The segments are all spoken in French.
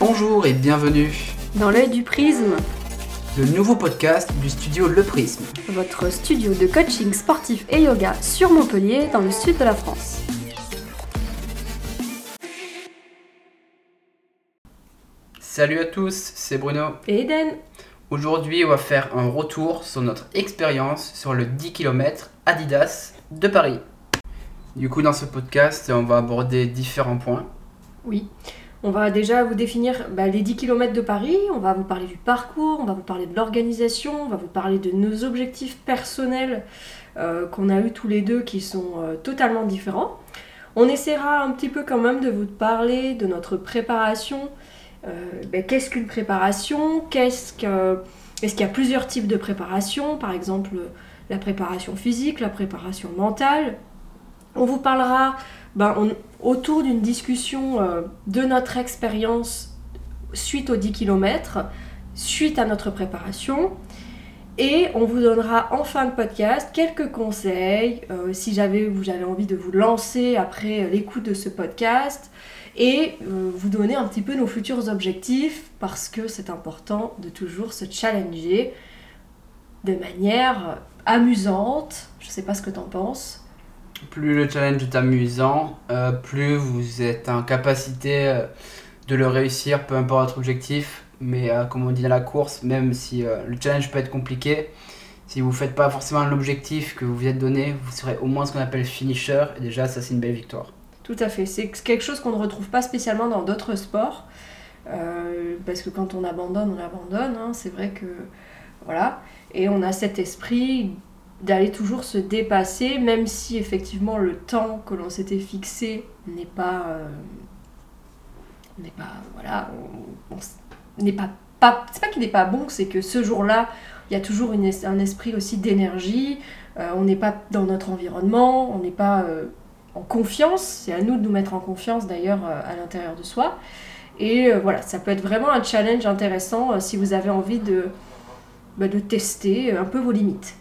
Bonjour et bienvenue Dans l'œil du prisme, le nouveau podcast du studio Le Prisme. votre studio de coaching sportif et yoga sur Montpellier, dans le sud de la France. Salut à tous, c'est Bruno. Et Eden Aujourd'hui, on va faire un retour sur notre expérience sur le 10 km Adidas de Paris. Du coup, dans ce podcast, on va aborder différents points. Oui. On va déjà vous définir bah, les 10 km de Paris, on va vous parler du parcours, on va vous parler de l'organisation, on va vous parler de nos objectifs personnels euh, qu'on a eu tous les deux qui sont euh, totalement différents. On essaiera un petit peu quand même de vous parler de notre préparation. Euh, bah, Qu'est-ce qu'une préparation? Qu'est-ce que... Est-ce qu'il y a plusieurs types de préparation Par exemple, la préparation physique, la préparation mentale. On vous parlera ben, autour d'une discussion euh, de notre expérience suite aux 10 km, suite à notre préparation. Et on vous donnera en fin de podcast quelques conseils euh, si j'avais, vous avez envie de vous lancer après euh, l'écoute de ce podcast et vous donner un petit peu nos futurs objectifs parce que c'est important de toujours se challenger de manière amusante. Je sais pas ce que tu en penses. Plus le challenge est amusant, euh, plus vous êtes en capacité euh, de le réussir, peu importe votre objectif. Mais euh, comme on dit dans la course, même si euh, le challenge peut être compliqué, si vous ne faites pas forcément l'objectif que vous vous êtes donné, vous serez au moins ce qu'on appelle finisher. Et déjà, ça, c'est une belle victoire. Tout à fait. C'est quelque chose qu'on ne retrouve pas spécialement dans d'autres sports. Parce que quand on abandonne, on abandonne. hein. C'est vrai que. Voilà. Et on a cet esprit d'aller toujours se dépasser, même si effectivement le temps que l'on s'était fixé n'est pas. euh. Voilà. n'est pas. c'est pas qu'il n'est pas bon, c'est que ce jour-là, il y a toujours une un esprit aussi d'énergie. Euh, on n'est pas dans notre environnement, on n'est pas. euh, en confiance. C'est à nous de nous mettre en confiance d'ailleurs à l'intérieur de soi. Et voilà, ça peut être vraiment un challenge intéressant si vous avez envie de, bah, de tester un peu vos limites.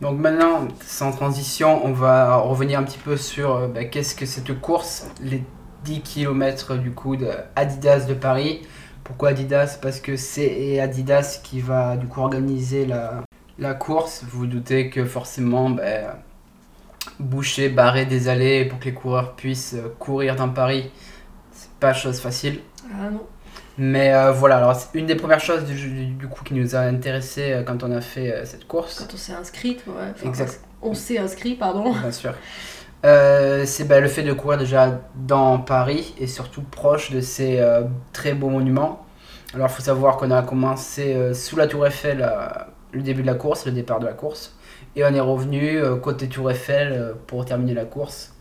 Donc maintenant, sans transition, on va revenir un petit peu sur euh, bah, qu'est-ce que cette course, les 10 km du coup de Adidas de Paris. Pourquoi Adidas? Parce que c'est Adidas qui va du coup organiser la, course. Vous vous doutez que forcément, bah, boucher, barrer des allées pour que les coureurs puissent euh, courir dans Paris, c'est pas chose facile. Ah non. Mais euh, voilà, alors c'est une des premières choses du, coup qui nous a intéressé euh, quand on a fait euh, cette course. Quand on s'est inscrit, ouais. enfin, Exact. On s'est inscrit, pardon. Bien sûr. Euh, c'est bah, le fait de courir déjà dans Paris et surtout proche de ces très beaux monuments. Alors il faut savoir qu'on a commencé sous la tour Eiffel le début de la course, le départ de la course. Et on est revenu côté tour Eiffel pour terminer la course.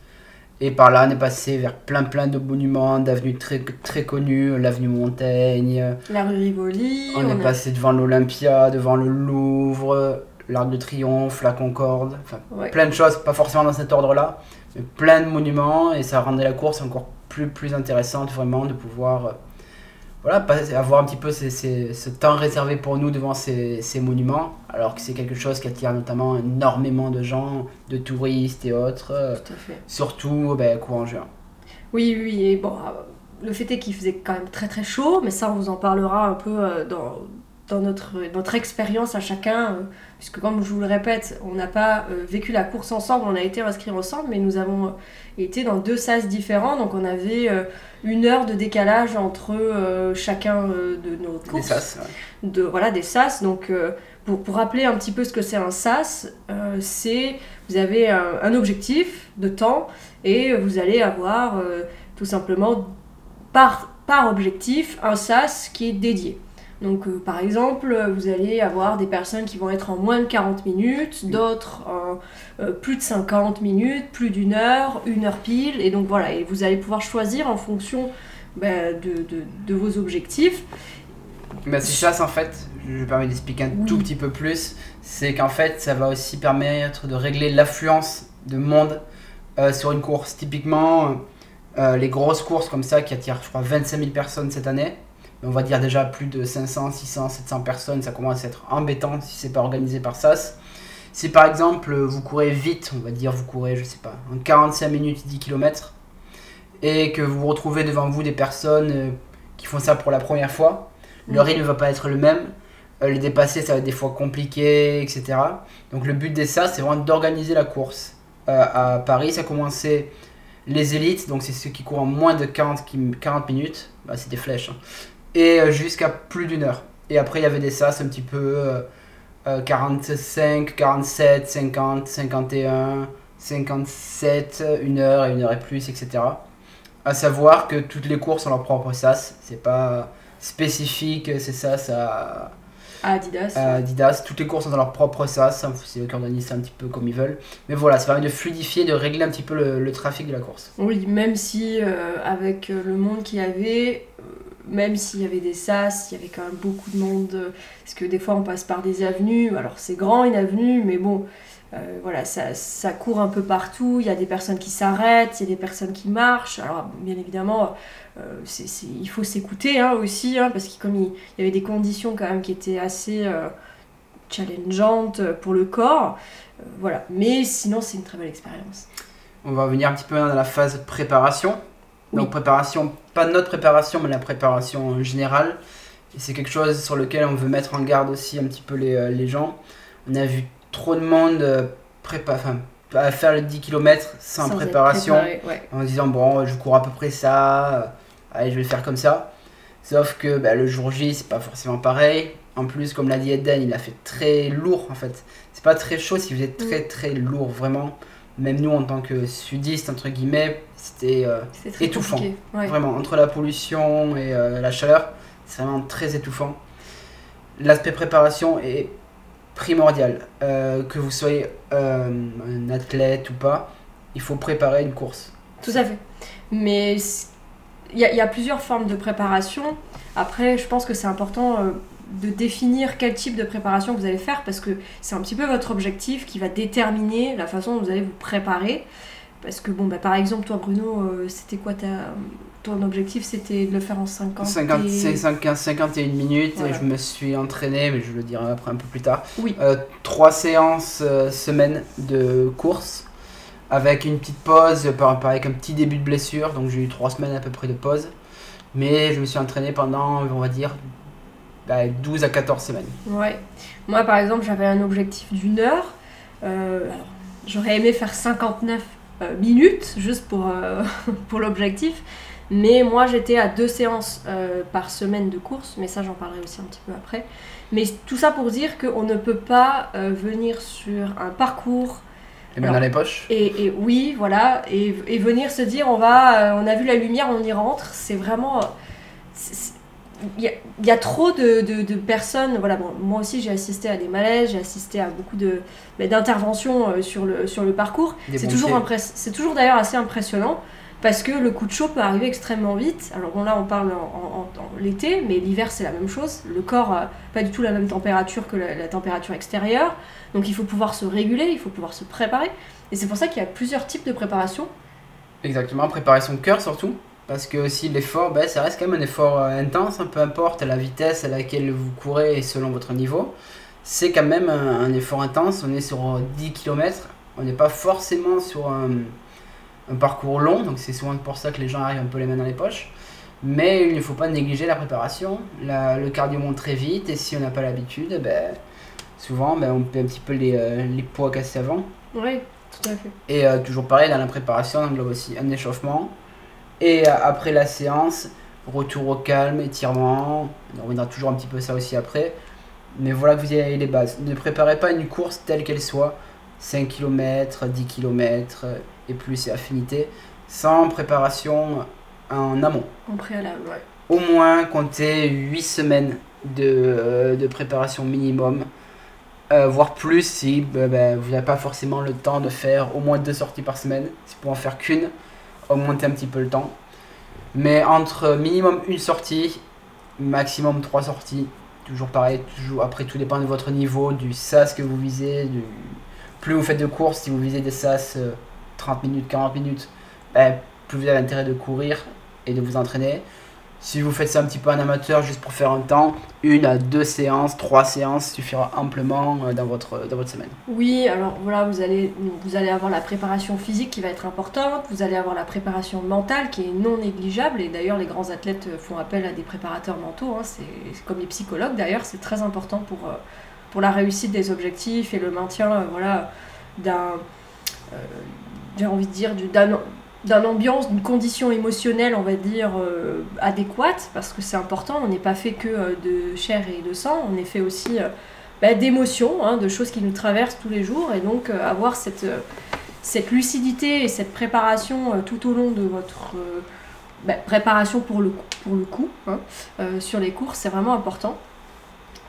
Et par là on est passé vers plein plein de monuments, d'avenues très, très connues, l'avenue Montaigne, La rue Rivoli. on, est a- passé devant l'Olympia, devant le Louvre, l'Arc de Triomphe, la Concorde, enfin Ouais. plein de choses, pas forcément dans cet ordre-là, mais plein de monuments et ça rendait la course encore plus, plus intéressante vraiment de pouvoir euh, voilà, avoir un petit peu ces- ces- ce temps réservé pour nous devant ces, ces monuments, alors que c'est quelque chose qui attire notamment énormément de gens, de touristes et autres, euh, Tout à fait. surtout ben, courant juin. Oui, oui, et bon, euh, le fait est qu'il faisait quand même très très chaud, mais ça on vous en parlera un peu euh, dans, dans notre, notre expérience à chacun, euh, puisque comme je vous le répète, on n'a pas euh, vécu la course ensemble, on a été inscrits ensemble, mais nous avons euh, été dans deux sas différents, donc on avait euh, une heure de décalage entre euh, chacun de nos Des courses. sas, ouais. de voilà des sas. Donc pour, pour rappeler un petit peu ce que c'est un sas c'est vous avez un, un objectif de temps et vous allez avoir tout simplement par par objectif un sas qui est dédié donc euh, par exemple vous allez avoir des personnes qui vont être en moins de 40 minutes d'autres en euh, plus de 50 minutes plus d'une heure une heure pile. Et donc voilà. Et vous allez pouvoir choisir en fonction ben, de, de- de vos objectifs. Bah, ces chasses, en fait, je me permets d'expliquer un Oui. tout petit peu plus, c'est qu'en fait, ça va aussi permettre de régler l'affluence de monde euh, sur une course. Typiquement, les grosses courses comme ça qui attirent, je crois, 25 000 personnes cette année, on va dire déjà plus de 500, 600, 700 personnes, ça commence à être embêtant si c'est pas organisé par SAS. Si par exemple vous courez vite, on va dire vous courez, je sais pas, en 45 minutes 10 km, et que vous retrouvez devant vous des personnes euh, qui font ça pour la première fois. Le rythme ne va pas être le même. Euh, les dépasser, ça va être des fois compliqué, etc. Donc le but de ça, c'est vraiment d'organiser la course. Euh, à Paris, ça a commencé les élites, donc c'est ceux qui courent en moins de 40, 40 minutes. Bah, c'est des flèches. hein. Et euh, jusqu'à plus d'une heure. Et après, il y avait des sas un petit peu euh, euh, 45, 47, 50, 51, 57, une heure et une heure et plus, etc. À savoir que toutes les courses ont leur propre sas. C'est pas spécifique, c'est ça, ça À Adidas. à Adidas. Toutes les courses ont leur propre sas. C'est eux qui organisent ça un petit peu comme ils veulent. Mais voilà, ça permet de fluidifier, de régler un petit peu le, le trafic de la course. Oui, même si euh, avec euh, le monde qu'il y avait, même s'il y avait des sas, il y avait quand même beaucoup de monde. euh, parce que des fois on passe par des avenues. Alors c'est grand une avenue, mais bon, euh, voilà, ça, ça court un peu partout. Il y a des personnes qui s'arrêtent, il y a des personnes qui marchent. Alors bien évidemment, euh, il faut s'écouter hein, aussi, hein, parce que y avait des conditions quand même qui étaient assez challengeantes pour le corps. voilà, mais sinon c'est une très belle expérience. On va venir un petit peu dans la phase préparation. Oui. Donc préparation, pas notre préparation, mais la préparation en général. Et c'est quelque chose sur lequel on veut mettre en garde aussi un petit peu les, euh, les gens. On a vu trop de monde euh, prépa enfin, à faire les 10 km sans, préparation, préparé, ouais. en disant bon, je cours à peu près ça, euh, allez, je vais le faire comme ça. Sauf que bah, le jour J, c'est pas forcément pareil. En plus, comme l'a dit Eden, il a fait très lourd en fait. C'est pas très chaud si vous êtes très très lourd, vraiment. Même nous, en tant que sudistes, entre guillemets, c'était euh, étouffant. ouais. vraiment entre la pollution et euh, la chaleur, c'est vraiment très étouffant. L'aspect préparation est primordial. Euh, que vous soyez un athlète ou pas, il faut préparer une course. Tout à fait. Mais il y, a- il y a plusieurs formes de préparation. Après, je pense que c'est important euh, de définir quel type de préparation vous allez faire parce que c'est un petit peu votre objectif qui va déterminer la façon dont vous allez vous préparer. Parce que, bon, bah, par exemple, toi, Bruno, euh, c'était quoi ta... ton objectif? C'était de le faire en 50 50, et- 50, 51 minutes, Voilà. et je me suis entraîné, mais je le dirai après un peu plus tard. Oui. Euh, trois séances euh, semaine de course, avec une petite pause, avec un petit début de blessure, donc j'ai eu trois semaines à peu près de pause. Mais je me suis entraîné pendant, on va dire, bah, 12 à 14 semaines. Ouais. Moi, par exemple, j'avais un objectif d'une heure. Euh, alors, j'aurais aimé faire 59 euh, minutes, juste pour, euh, pour l'objectif. Mais moi, j'étais à deux séances euh, par semaine de course. Mais ça, j'en parlerai aussi un petit peu après. Mais tout ça pour dire qu'on ne peut pas euh, venir sur un parcours Les mains dans les poches. et, et oui, voilà, et, et venir se dire on va, euh, on a vu la lumière, on y rentre, c'est vraiment. euh, Il y, a, il y a trop de, de- de personnes. Voilà, bon, moi aussi j'ai assisté à des malaises, j'ai assisté à beaucoup de d'interventions euh, sur le, sur le parcours. C'est toujours, c'est toujours d'ailleurs assez impressionnant parce que le coup de chaud peut arriver extrêmement vite. Alors bon là on parle en, en- l'été, mais l'hiver c'est la même chose. Le corps a pas du tout la même température que la, la température extérieure. Donc il faut pouvoir se réguler, il faut pouvoir se préparer. Et c'est pour ça qu'il y a plusieurs types de préparation. Exactement, préparer son cœur surtout. Parce que aussi l'effort, ben, ça reste quand même un effort euh, intense, hein, peu importe la vitesse à laquelle vous courez et selon votre niveau. C'est quand même un, un effort intense, on est sur euh, 10 km, on n'est pas forcément sur un, un parcours long, donc c'est souvent pour ça que les gens arrivent un peu les mains dans les poches. Mais il ne faut pas négliger la préparation, La- le cardio monte très vite et si on n'a pas l'habitude, ben, souvent ben, on peut un petit peu les, euh, les poids casser avant. Oui, tout à fait. Et euh, toujours pareil, dans la préparation, on englobe aussi un échauffement. Et euh, après la séance, retour au calme, étirement. On reviendra toujours un petit peu ça aussi après. Mais voilà que vous ayez les bases. Ne préparez pas une course telle qu'elle soit, 5 km, 10 km et plus et affinité, sans préparation en amont. En préalable, ouais. Au moins comptez 8 semaines de, euh, de préparation minimum. Euh, voire plus si bah, bah, vous n'avez pas forcément le temps de faire au moins deux sorties par semaine. Si vous pouvez en faire qu'une, augmentez un petit peu le temps. Mais entre minimum une sortie, maximum trois sorties, toujours pareil, toujours après tout dépend de votre niveau, du SAS que vous visez, du... plus vous faites de courses, si vous visez des SAS euh, 30 minutes, 40 minutes, bah, plus vous avez intérêt de courir et de vous entraîner. Si vous faites ça un petit peu en amateur, juste pour faire un temps, une à deux séances, trois séances suffira amplement euh, dans votre, dans votre semaine. Oui, alors voilà, vous allez, vous allez avoir la préparation physique qui va être importante, vous allez avoir la préparation mentale qui est non négligeable, et d'ailleurs les grands athlètes font appel à des préparateurs mentaux, hein, c'est comme les psychologues d'ailleurs, c'est très important pour, euh, pour la réussite des objectifs et le maintien euh, voilà, d'un, j'ai envie de dire, d'un d'une ambiance, d'une condition émotionnelle, on va dire, euh, adéquate, parce que c'est important, on n'est pas fait que euh, de chair et de sang, on est fait aussi euh, bah, d'émotions, hein, de choses qui nous traversent tous les jours, et donc avoir cette, cette lucidité et cette préparation tout au long de votre bah, préparation pour le, pour le coup, hein, sur les courses, c'est vraiment important.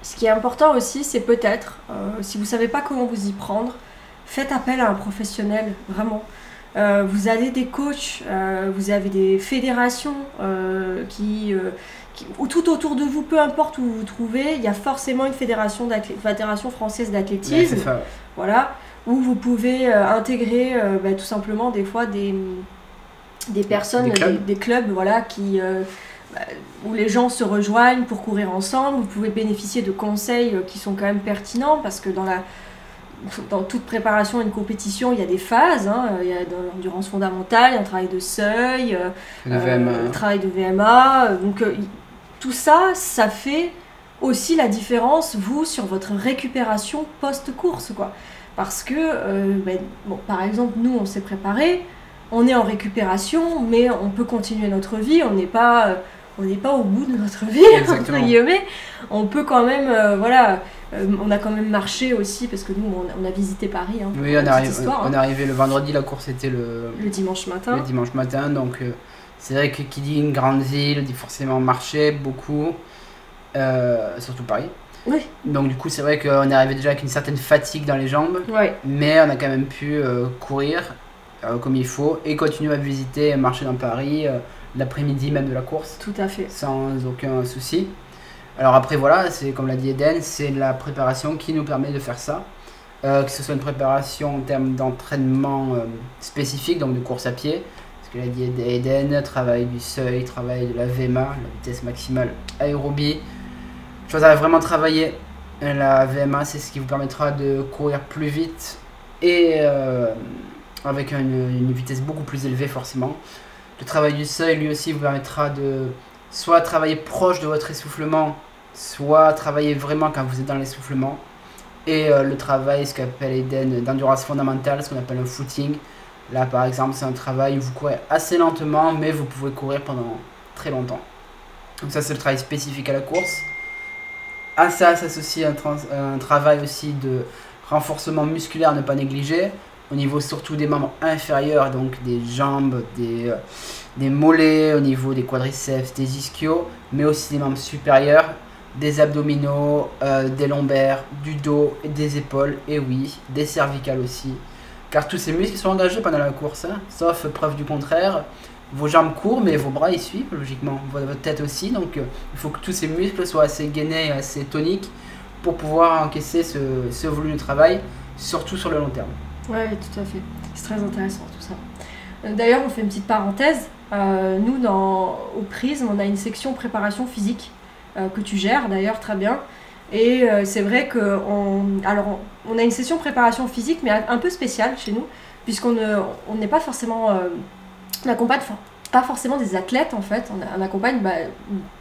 Ce qui est important aussi, c'est peut-être, si vous ne savez pas comment vous y prendre, faites appel à un professionnel, vraiment. Euh, vous avez des coachs, euh, vous avez des fédérations euh, qui, ou tout autour de vous, peu importe où vous vous trouvez, il y a forcément une fédération, fédération française d'athlétisme. voilà, où vous pouvez intégrer bah, tout simplement des fois des, des personnes, des clubs, voilà, qui, bah, où les gens se rejoignent pour courir ensemble. Vous pouvez bénéficier de conseils qui sont quand même pertinents parce que dans la dans toute préparation à une compétition, il y a des phases. Hein. Il y a dans l'endurance fondamentale, il y a un travail de seuil, euh, euh, un travail de VMA. Donc euh, tout ça, ça fait aussi la différence, vous, sur votre récupération post-course. quoi. Parce que, ben, bon, par exemple, nous, on s'est préparé, on est en récupération, mais on peut continuer notre vie, on n'est pas on n'est pas au bout de notre vie, entre guillemets. On peut quand même, voilà, euh, on a quand même marché aussi parce que nous on, a visité Paris. Hein, oui, on, arrive, histoire, on est hein. arrivé le vendredi, la course était le, le dimanche matin. Le dimanche matin, donc euh, c'est vrai que qui dit une grande ville dit forcément marcher beaucoup, euh, surtout Paris. Oui. Donc du coup c'est vrai qu'on est arrivé déjà avec une certaine fatigue dans les jambes, mais on a quand même pu courir comme il faut et continuer à visiter et marcher dans Paris l'après-midi même de la course. Tout à fait. Sans aucun souci. Alors après voilà, c'est comme l'a dit Eden, c'est la préparation qui nous permet de faire ça. Euh, que ce soit une préparation en termes d'entraînement euh, spécifique, donc de course à pied, parce que l'a dit Eden, travail du seuil, travail de la VMA, la vitesse maximale aérobie. Je voudrais vraiment travailler la VMA, c'est ce qui vous permettra de courir plus vite et euh, avec une, une, vitesse beaucoup plus élevée forcément. Le travail du seuil lui aussi vous permettra de soit travailler proche de votre essoufflement, soit travailler vraiment quand vous êtes dans l'essoufflement. Et euh, le travail, ce qu'appelle Eden, d'endurance fondamentale, ce qu'on appelle un footing. Là, par exemple, c'est un travail où vous courez assez lentement, mais vous pouvez courir pendant très longtemps. Donc ça, c'est le travail spécifique à la course. À ça s'associe un, travail aussi de renforcement musculaire ne pas négliger, au niveau surtout des membres inférieurs, donc des jambes, des, euh, des mollets, au niveau des quadriceps, des ischios, mais aussi des membres supérieurs, des abdominaux, euh, des lombaires, du dos, et des épaules, et oui, des cervicales aussi. Car tous ces muscles sont engagés pendant la course, hein. sauf preuve du contraire. Vos jambes courent, mais vos bras y suivent, logiquement. Votre tête aussi, donc euh, il faut que tous ces muscles soient assez gainés, assez toniques pour pouvoir encaisser ce volume de travail, surtout sur le long terme. Oui, tout à fait. C'est très intéressant tout ça. Euh, d'ailleurs, on fait une petite parenthèse. Euh, nous, dans, au Prisme, on a une section préparation physique euh, que tu gères d'ailleurs très bien. Et c'est vrai qu'on alors on, a une session préparation physique, mais un, peu spéciale chez nous, puisqu'on n'est pas forcément. on accompagne pas forcément des athlètes en fait, on, accompagne bah,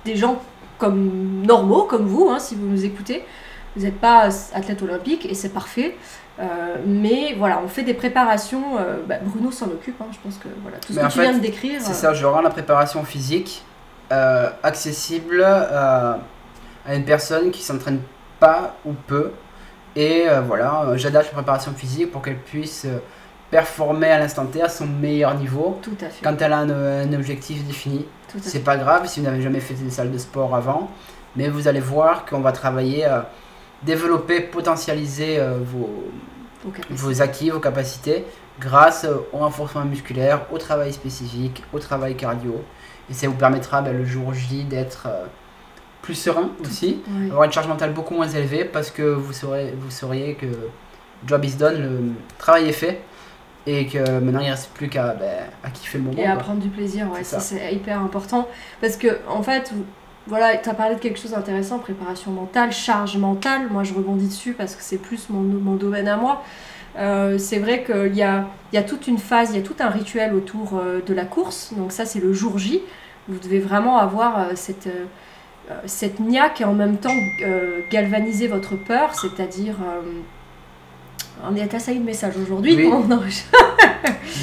des gens comme normaux, comme vous, hein, si vous nous écoutez. Vous n'êtes pas athlète olympique et c'est parfait. Euh, mais voilà, on fait des préparations. Euh, bah, Bruno s'en occupe, hein, je pense que voilà, tout ce que tu viens de décrire. C'est ça, je rends la préparation physique euh, accessible à une personne qui s'entraîne pas ou peu. Et voilà, j'adapte la préparation physique pour qu'elle puisse performer à l'instant T à son meilleur niveau. Tout à fait. Quand elle a un, objectif défini. C'est pas grave si vous n'avez jamais fait des salles de sport avant, mais vous allez voir qu'on va travailler développer, potentialiser euh, vos, vos, acquis, vos capacités grâce au renforcement musculaire, au travail spécifique, au travail cardio. Et ça vous permettra ben, le jour J d'être euh, plus serein aussi, avoir une charge mentale beaucoup moins élevée parce que vous saurez, vous sauriez que job is done, le travail est fait. et que maintenant il reste plus qu'à ben, à kiffer le moment. Et à quoi. prendre du plaisir, ouais, C'est hyper important. Parce que, en fait, voilà, tu as parlé de quelque chose d'intéressant, préparation mentale, charge mentale. Moi, je rebondis dessus parce que c'est plus mon, domaine à moi. Euh, c'est vrai qu'il y a, y a toute une phase, il y a tout un rituel autour euh, de la course. Donc, ça, c'est le jour J. Vous devez vraiment avoir euh, cette, niaque et en même temps galvaniser votre peur, c'est-à-dire. On est assailli de messages aujourd'hui. Oui. On enregistre-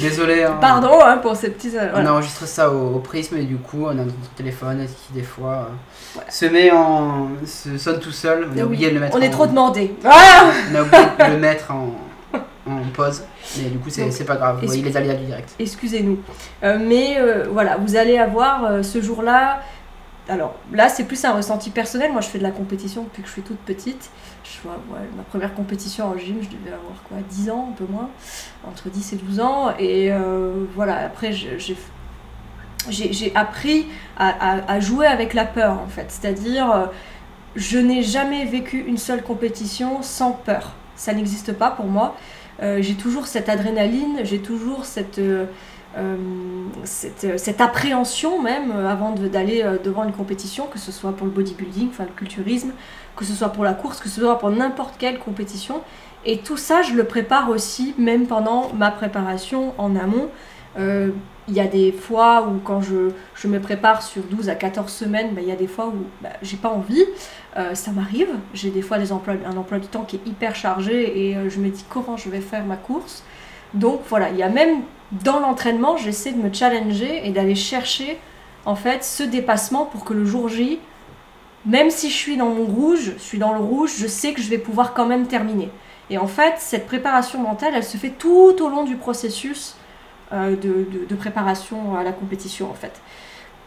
Désolé. hein. Pardon hein, pour ces petits. euh, voilà. On enregistre ça au, au prisme et du coup on a notre téléphone qui des fois euh, se met en. se sonne tout seul. On a Oui, oublié de le mettre On est trop demandé. Ah On a oublié de le mettre en, en pause. Mais du coup c'est pas grave. Vous voyez les aléas du direct. Excusez-nous. Euh, mais euh, voilà, vous allez avoir ce jour-là. Alors là, c'est plus un ressenti personnel. Moi, je fais de la compétition depuis que je suis toute petite. Je ma première compétition en gym, je devais avoir quoi 10 ans, un peu moins. Entre 10 et 12 ans. Et euh, voilà, après, j'ai appris à, jouer avec la peur, en fait. C'est-à-dire, euh, je n'ai jamais vécu une seule compétition sans peur. Ça n'existe pas pour moi. Euh, j'ai toujours cette adrénaline, j'ai toujours cette, cette, euh, cette appréhension même euh, avant d'aller euh, devant une compétition, que ce soit pour le bodybuilding, enfin le culturisme, que ce soit pour la course, que ce soit pour n'importe quelle compétition. Et tout ça, je le prépare aussi, même pendant ma préparation en amont. Euh, Il y a des fois où quand je, je me prépare sur 12 à 14 semaines, bah, il y a des fois où bah, j'ai pas envie. Euh, ça m'arrive. J'ai des fois des emplois, un emploi du temps qui est hyper chargé et euh, je me dis comment je vais faire ma course? Donc voilà, il y a même dans l'entraînement, j'essaie de me challenger et d'aller chercher en fait ce dépassement pour que le jour J, même si je suis dans mon rouge, je suis dans le rouge, je sais que je vais pouvoir quand même terminer. Et en fait, cette préparation mentale, elle se fait tout au long du processus euh, de, de- préparation à la compétition en fait.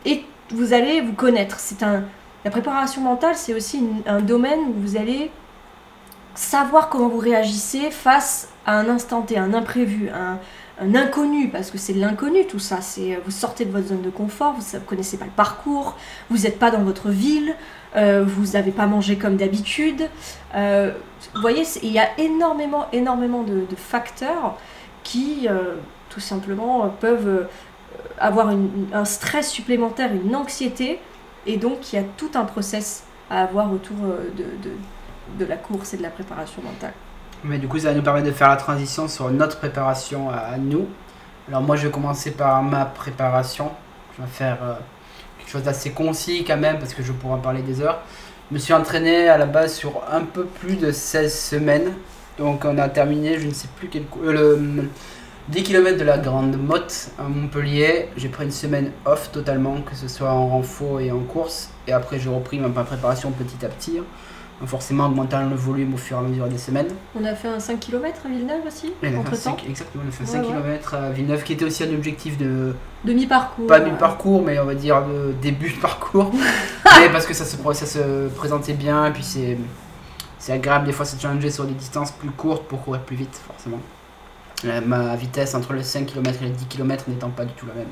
Et vous allez vous connaître. C'est un, la préparation mentale, c'est aussi un domaine où vous allez savoir comment vous réagissez face à un instant T, un imprévu, un, un inconnu, parce que c'est de l'inconnu tout ça. C'est vous sortez de votre zone de confort, vous ne connaissez pas le parcours, vous n'êtes pas dans votre ville, euh, vous n'avez pas mangé comme d'habitude. Euh, vous voyez, il y a énormément, énormément de, facteurs qui, euh, tout simplement, euh, peuvent euh, avoir un stress supplémentaire, une anxiété, et donc il y a tout un process à avoir autour euh, de- de la course et de la préparation mentale. Mais du coup, ça va nous permettre de faire la transition sur notre préparation à, nous. Alors moi, je vais commencer par ma préparation. Je vais faire euh, quelque chose d'assez concis quand même, parce que je pourrais en parler des heures. Je me suis entraîné à la base sur un peu plus de 16 semaines. Donc on a terminé, je ne sais plus quel... euh, le 10 km de la Grande Motte à Montpellier. J'ai pris une semaine off totalement, que ce soit en renfort et en course. Et après, j'ai repris ma préparation petit à petit. Forcément, augmentant le volume au fur et à mesure des semaines. On a fait un 5 km à Villeneuve aussi, entre temps. 5 exactement, on a fait un Ouais, 5 ouais. km à Villeneuve qui était aussi un objectif de. Demi-parcours. Pas euh, mi-parcours, mais on va dire de début de parcours. mais parce que ça se, ça se présentait bien, et puis c'est. C'est agréable des fois de se challenger sur des distances plus courtes pour courir plus vite, forcément. Euh, ma vitesse entre le 5 km et les 10 km n'étant pas du tout la même.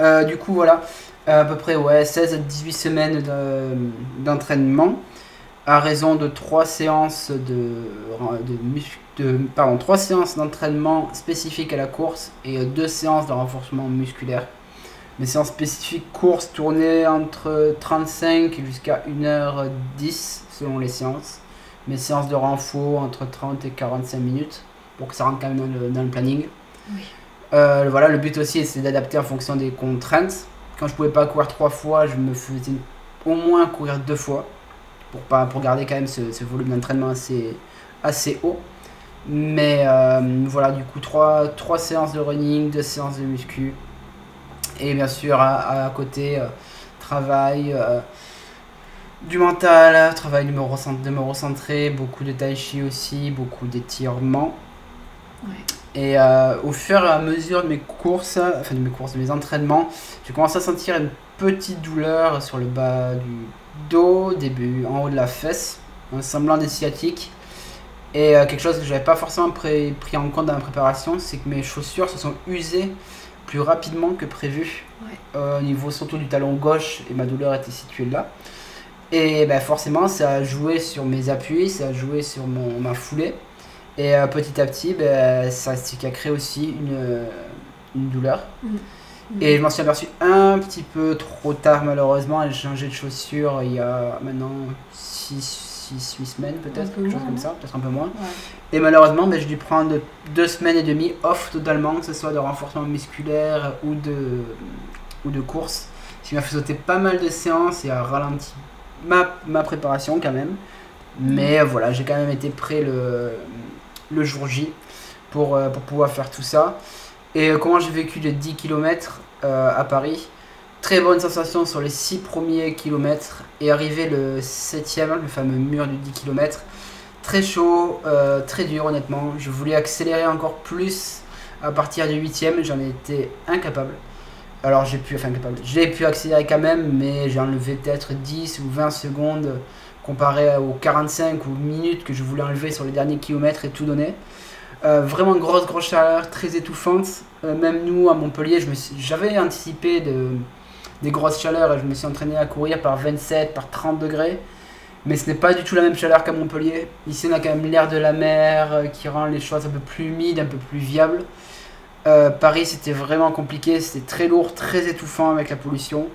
Euh, du coup, voilà, à peu près ouais, 16 à 18 semaines de- d'entraînement à raison de 3 séances de, de, mus- de- pardon, 3 séances d'entraînement spécifiques à la course et 2 séances de renforcement musculaire. Les séances spécifiques course tournaient entre 35 jusqu'à 1h10 selon les séances. Mes séances de renfort entre 30 et 45 minutes pour que ça rentre quand même dans le, dans le planning. Oui. Euh, voilà, le but aussi c'est d'adapter en fonction des contraintes. Quand je pouvais pas courir trois fois, je me faisais au moins courir deux fois pour, pas, pour garder quand même ce, ce volume d'entraînement assez, assez haut. Mais euh, voilà, du coup, trois, trois séances de running, deux séances de muscu. Et bien sûr, à, à côté, euh, travail euh, du mental, travail de me, recent- de me recentrer, beaucoup de tai chi aussi, beaucoup d'étirements. Ouais. Et au fur et à mesure de mes courses, enfin de mes courses, de mes entraînements, j'ai commencé à sentir une petite douleur sur le bas du dos, début en haut de la fesse, un semblant de sciatique. Et euh, quelque chose que je n'avais pas forcément pris en compte dans la préparation, c'est que mes chaussures se sont usées plus rapidement que prévu. Ouais. Euh, au niveau surtout du talon gauche, et ma douleur était située là. Et ben, forcément, ça a joué sur mes appuis, ça a joué sur mon, ma foulée. Et euh, petit à petit, ben, ça a créé aussi une, une douleur. Mhm. Et je m'en suis aperçu un petit peu trop tard malheureusement. J'ai changé de chaussures il y a maintenant 6-8 semaines peut-être, Un peu quelque chose comme ça, peut-être un peu moins. Ouais. Et malheureusement, ben, j'ai dû prendre deux semaines et demie off totalement, que ce soit de renforcement musculaire ou de, ou de course. Ce qui m'a fait sauter pas mal de séances et a ralenti ma, ma préparation quand même. Mais euh, voilà, j'ai quand même été prêt le, le jour J pour, euh, pour pouvoir faire tout ça. Et euh, comment j'ai vécu les 10 km à Paris Très bonne sensation sur les 6 premiers kilomètres et arrivé le 7ème, le fameux mur du 10 km. Très chaud, euh, très dur honnêtement. Je voulais accélérer encore plus à partir du 8ème, j'en ai été incapable. Alors j'ai pu, enfin incapable, j'ai pu accélérer quand même, mais j'ai enlevé peut-être 10 ou 20 secondes comparé aux 45 ou minutes que je voulais enlever sur les derniers kilomètres et tout donner. Euh, vraiment grosse grosse chaleur, très étouffante. Euh, même nous à Montpellier, j'avais anticipé de, des grosses chaleurs et je me suis entraîné à courir par 27, par 30 degrés. Mais ce n'est pas du tout la même chaleur qu'à Montpellier. Ici, on a quand même l'air de la mer euh, qui rend les choses un peu plus humides, un peu plus viables. Paris, c'était vraiment compliqué, c'était très lourd, très étouffant avec la pollution.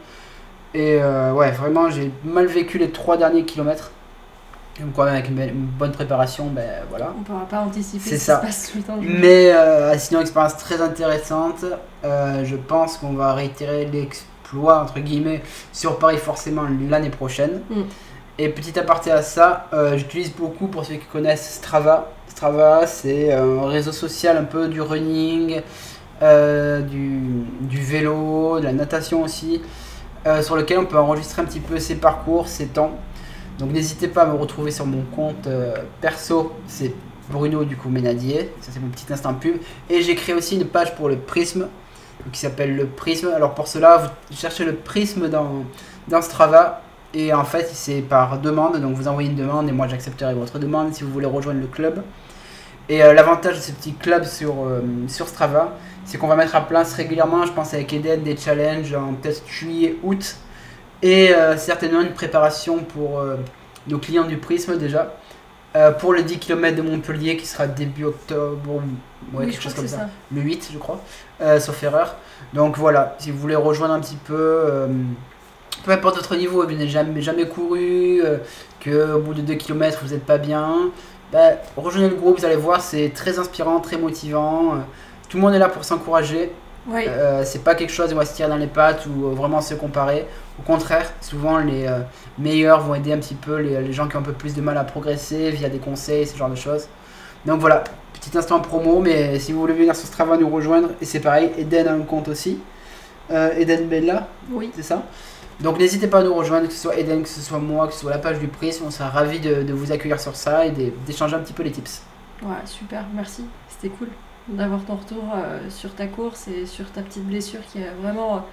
Et ouais, vraiment, j'ai mal vécu les trois derniers kilomètres. Donc, quand même, avec une, bonne préparation, ben voilà. On ne pourra pas anticiper C'est ce ça. qui se passe tout le temps. Mais euh, sinon, expérience très intéressante. Euh, je pense qu'on va réitérer l'exploit, entre guillemets, sur Paris forcément l'année prochaine. Mm. Et petit aparté à ça, euh, j'utilise beaucoup pour ceux qui connaissent Strava. Strava, c'est un réseau social un peu du running, du, du vélo, de la natation aussi, sur lequel on peut enregistrer un petit peu ses parcours, ses temps. Donc n'hésitez pas à me retrouver sur mon compte euh, perso, c'est Bruno du coup Ménadier, ça c'est mon petit instant pub. Et j'ai créé aussi une page pour le Prisme, qui s'appelle le Prisme. Alors pour cela, vous cherchez le Prisme dans, dans Strava. Et en fait, c'est par demande, donc vous envoyez une demande et moi j'accepterai votre demande si vous voulez rejoindre le club. Et euh, l'avantage de ce petit club sur, euh, sur Strava, c'est qu'on va mettre en place régulièrement, je pense avec Eden, des challenges en peut-être juillet, août, et euh, certainement une préparation pour euh, nos clients du Prisme déjà, euh, pour le 10 km de Montpellier qui sera début octobre, ou- ouais, Oui, quelque chose comme ça, ça. le 8 je crois, sauf erreur. Donc voilà, si vous voulez rejoindre un petit peu, peu importe votre niveau, vous n'avez jamais, jamais couru, que au bout de 2 km vous n'êtes pas bien, bah, rejoignez le groupe, vous allez voir, c'est très inspirant, très motivant. tout le monde est là pour s'encourager. Euh, c'est pas quelque chose où on va se tirer dans les pattes ou vraiment se comparer. Au contraire, souvent les euh, meilleurs vont aider un petit peu les, les gens qui ont un peu plus de mal à progresser via des conseils, ce genre de choses. Donc voilà, petit instant promo, mais si vous voulez venir sur Strava nous rejoindre, et c'est pareil, Eden a un compte aussi. Euh, Eden Bella, Oui. c'est ça? Donc n'hésitez pas à nous rejoindre, que ce soit Eden, que ce soit moi, que ce soit la page du Prisme, on sera ravis de, de vous accueillir sur ça et d'é- d'échanger un petit peu les tips. Ouais, super, merci. C'était cool d'avoir ton retour euh, sur ta course et sur ta petite blessure qui a vraiment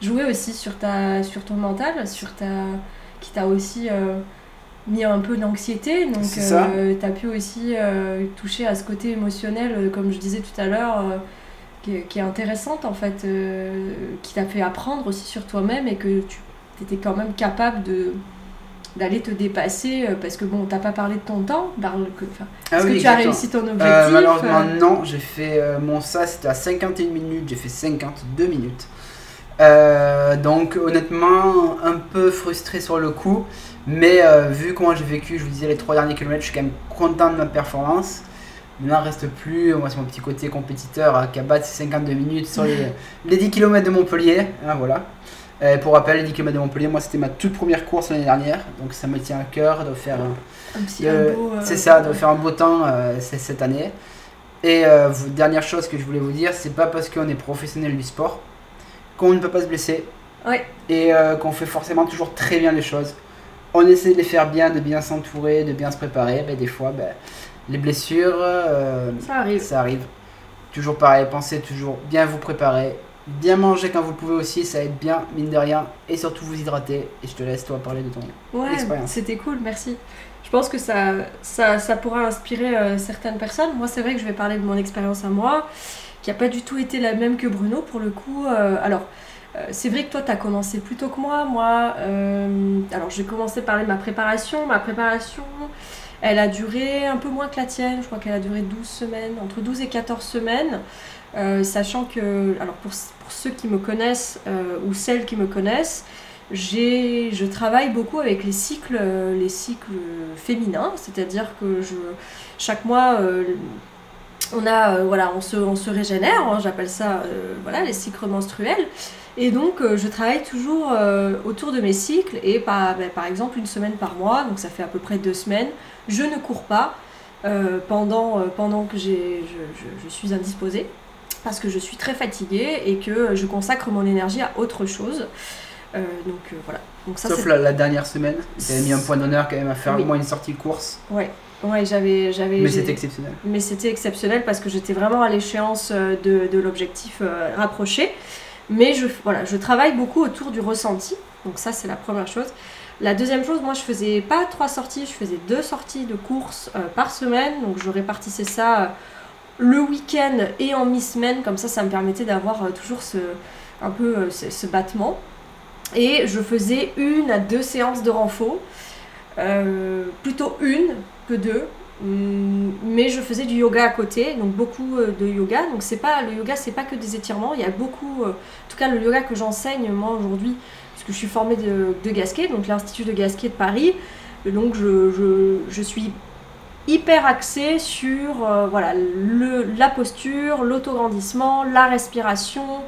joué aussi sur, ta, sur ton mental, sur ta, qui t'a aussi euh, mis un peu d'anxiété. Donc, ça. tu as pu aussi euh, toucher à ce côté émotionnel, euh, comme je disais tout à l'heure, euh, qui, est- qui est intéressante en fait, euh, qui t'a fait apprendre aussi sur toi-même et que tu étais quand même capable de d'aller te dépasser euh, parce que bon t'as pas parlé de ton temps que Ah est-ce oui, que tu as réussi ton objectif Euh, malheureusement, euh, non. J'ai fait euh, mon ça, c'était à 51 minutes. J'ai fait 52 minutes. Euh, donc, honnêtement, un peu frustré sur le coup. Mais euh, vu comment j'ai vécu, je vous disais, les trois derniers kilomètres, je suis quand même content de ma performance. Maintenant, reste plus, moi, c'est mon petit côté compétiteur à qu'à battre ces 52 minutes sur les, les 10 km de Montpellier. Hein, voilà. Euh, pour rappel, les 10 km de Montpellier, moi, c'était ma toute première course l'année dernière. Donc, ça me tient à cœur de faire un, euh, beau, c'est ça, de faire un beau temps c'est- cette année. Et dernière chose que je voulais vous dire, c'est pas parce qu'on est professionnel du sport qu'on ne peut pas se blesser Ouais. et euh, qu'on fait forcément toujours très bien les choses. On essaie de les faire bien, de bien s'entourer, de bien se préparer. Mais des fois, ben, les blessures, euh, ça arrive ça arrive. Toujours pareil, pensez toujours bien vous préparer, bien manger quand vous pouvez aussi, ça aide bien, mine de rien, et surtout vous hydrater. Et je te laisse toi parler de ton. ouais l'expérience. c'était cool merci je pense que ça, ça, ça pourra inspirer euh, certaines personnes moi c'est vrai que je vais parler de mon expérience à moi qui a pas du tout été la même que Bruno pour le coup Euh, alors Euh, c'est vrai que toi, tu as commencé plus tôt que moi. Moi, euh, alors je vais commencer par ma préparation. Ma préparation, elle a duré un peu moins que la tienne. Je crois qu'elle a duré 12 semaines, entre 12 et 14 semaines. Sachant que, alors pour, pour, ceux qui me connaissent ou celles qui me connaissent, je travaille beaucoup avec les cycles, les cycles féminins, c'est-à-dire que je, chaque mois, on a, voilà, on se, on se régénère, hein, j'appelle ça, voilà, les cycles menstruels. Et donc, euh, je travaille toujours euh, autour de mes cycles et par, ben, par, exemple une semaine par mois, donc ça fait à peu près deux semaines. Je ne cours pas euh, pendant, pendant que je, je, suis indisposée parce que je suis très fatiguée et que je consacre mon énergie à autre chose. donc voilà. Donc, ça, Sauf la, dernière semaine, tu mis un point d'honneur quand même à faire au moins une sortie course. Ouais. Ouais, j'avais, j'avais. Mais c'était exceptionnel. Mais c'était exceptionnel parce que j'étais vraiment à l'échéance de, de l'objectif rapproché. Mais je, voilà, je travaille beaucoup autour du ressenti. Donc ça, c'est la première chose. La deuxième chose, moi, je faisais pas trois sorties, je faisais deux sorties de course euh, par semaine. Donc je répartissais ça euh, le week-end et en mi-semaine. Comme ça, ça me permettait d'avoir euh, toujours ce, un peu ce, battement. Et je faisais une à deux séances de renfort. plutôt une que deux. Hum, mais je faisais du yoga à côté, donc beaucoup euh, de yoga. Donc c'est pas le yoga, c'est pas que des étirements. Il y a beaucoup, euh, en tout cas le yoga que j'enseigne moi aujourd'hui, puisque je suis formée de, Gasquet, donc l'institut de Gasquet de Paris. Donc je, je, je suis hyper axée sur euh, voilà le, la posture, l'autograndissement, la respiration,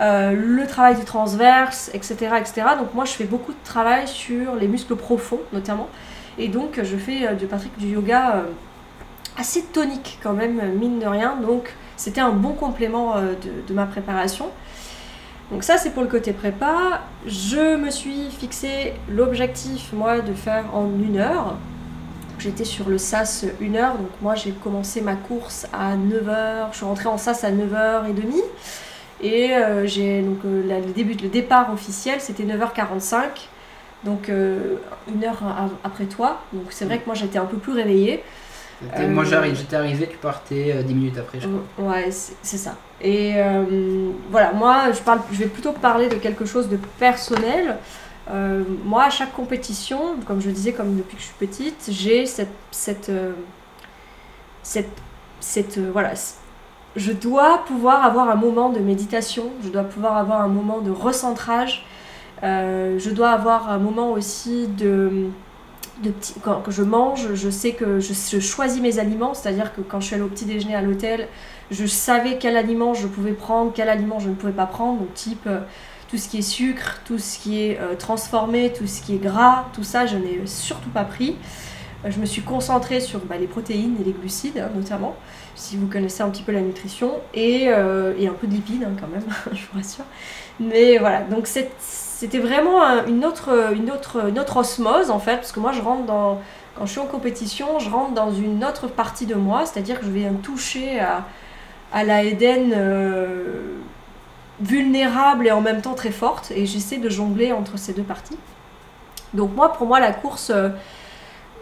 le travail du transverse, etc., etc. Donc moi je fais beaucoup de travail sur les muscles profonds notamment. Et donc je fais de Patrick du yoga euh, assez tonique quand même, mine de rien. Donc c'était un bon complément euh, de, ma préparation. Donc ça c'est pour le côté prépa. Je me suis fixé l'objectif moi de faire en une heure. J'étais sur le SAS une heure, donc moi j'ai commencé ma course à 9h, je suis rentrée en SAS à 9h30. Et euh, j'ai donc le début, le départ officiel c'était 9h45 donc euh, une heure après toi. Donc c'est vrai que moi j'étais un peu plus réveillée. Moi euh, j'étais arrivé, tu partais euh, dix minutes après, je crois. Ouais, c'est ça. Et voilà, moi je, parle, je vais plutôt parler de quelque chose de personnel. moi, à chaque compétition, comme je disais, comme depuis que je suis petite, j'ai cette, cette, cette, cette voilà, je dois pouvoir avoir un moment de méditation, je dois pouvoir avoir un moment de recentrage, euh, je dois avoir un moment aussi de, de petit, quand, je mange, je sais que je, choisis mes aliments, c'est-à-dire que quand je suis allée au petit déjeuner à l'hôtel, je savais quel aliment je pouvais prendre, quel aliment je ne pouvais pas prendre, donc type euh, tout ce qui est sucre, tout ce qui est euh, transformé, tout ce qui est gras, tout ça, je n'ai surtout pas pris. je me suis concentrée sur bah, les protéines et les glucides hein, notamment, si vous connaissez un petit peu la nutrition, et, et un peu de lipides hein, quand même, je vous rassure. Mais voilà, donc cette c'était vraiment une autre, osmose en fait, parce que moi je rentre dans, quand je suis en compétition, je rentre dans une autre partie de moi, c'est-à-dire que je vais toucher à, la Eden euh, vulnérable et en même temps très forte, et j'essaie de jongler entre ces deux parties. Donc moi, pour moi, la course, euh,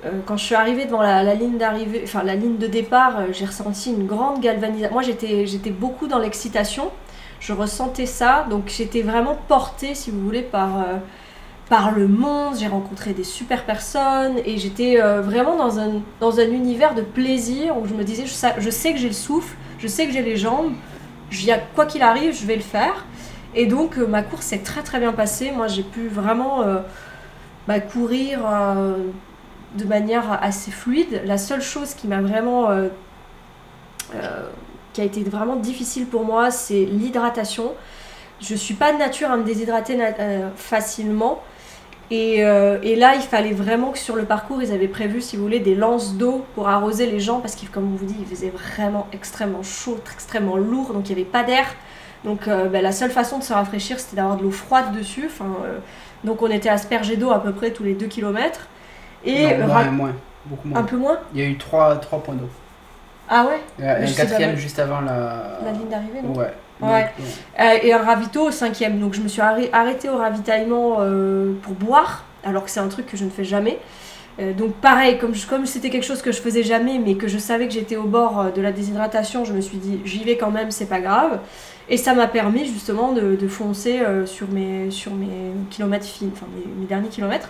euh, quand je suis arrivée devant la, ligne d'arrivée, enfin la ligne de départ, j'ai ressenti une grande galvanisation. Moi, j'étais beaucoup dans l'excitation je ressentais ça. Donc j'étais vraiment portée, si vous voulez, par, euh, le monde. J'ai rencontré des super personnes et j'étais euh, vraiment dans un, univers de plaisir où je me disais, je, sais que j'ai le souffle, je sais que j'ai les jambes, quoi qu'il arrive, je vais le faire. Et donc euh, ma course s'est très très bien passée. Moi j'ai pu vraiment bah, courir de manière assez fluide. La seule chose qui m'a vraiment qui a été vraiment difficile pour moi, c'est l'hydratation. Je suis pas de nature à me déshydrater euh, facilement. Et, euh, et, là, il fallait vraiment que sur le parcours, ils avaient prévu, si vous voulez, des lances d'eau pour arroser les gens, parce que, comme on vous dit, il faisait vraiment extrêmement chaud, extrêmement lourd, donc il n'y avait pas d'air. Donc euh, ben, la seule façon de se rafraîchir, c'était d'avoir de l'eau froide dessus. Enfin, donc on était aspergé d'eau à peu près tous les 2 km. Et moins, moins, beaucoup moins. Un peu moins? Il y a eu 3, 3 points d'eau. Ah ouais Un quatrième juste avant la... La ligne d'arrivée, non Ouais. ouais. Euh, et un ravito au cinquième. Donc je me suis arrêtée au ravitaillement euh, pour boire, alors que c'est un truc que je ne fais jamais. Euh, donc pareil, comme, comme c'était quelque chose que je faisais jamais, mais que je savais que j'étais au bord de la déshydratation, je me suis dit j'y vais quand même, c'est pas grave. Et ça m'a permis justement de, de foncer euh, sur, mes, sur mes kilomètres fin- enfin mes, mes derniers kilomètres.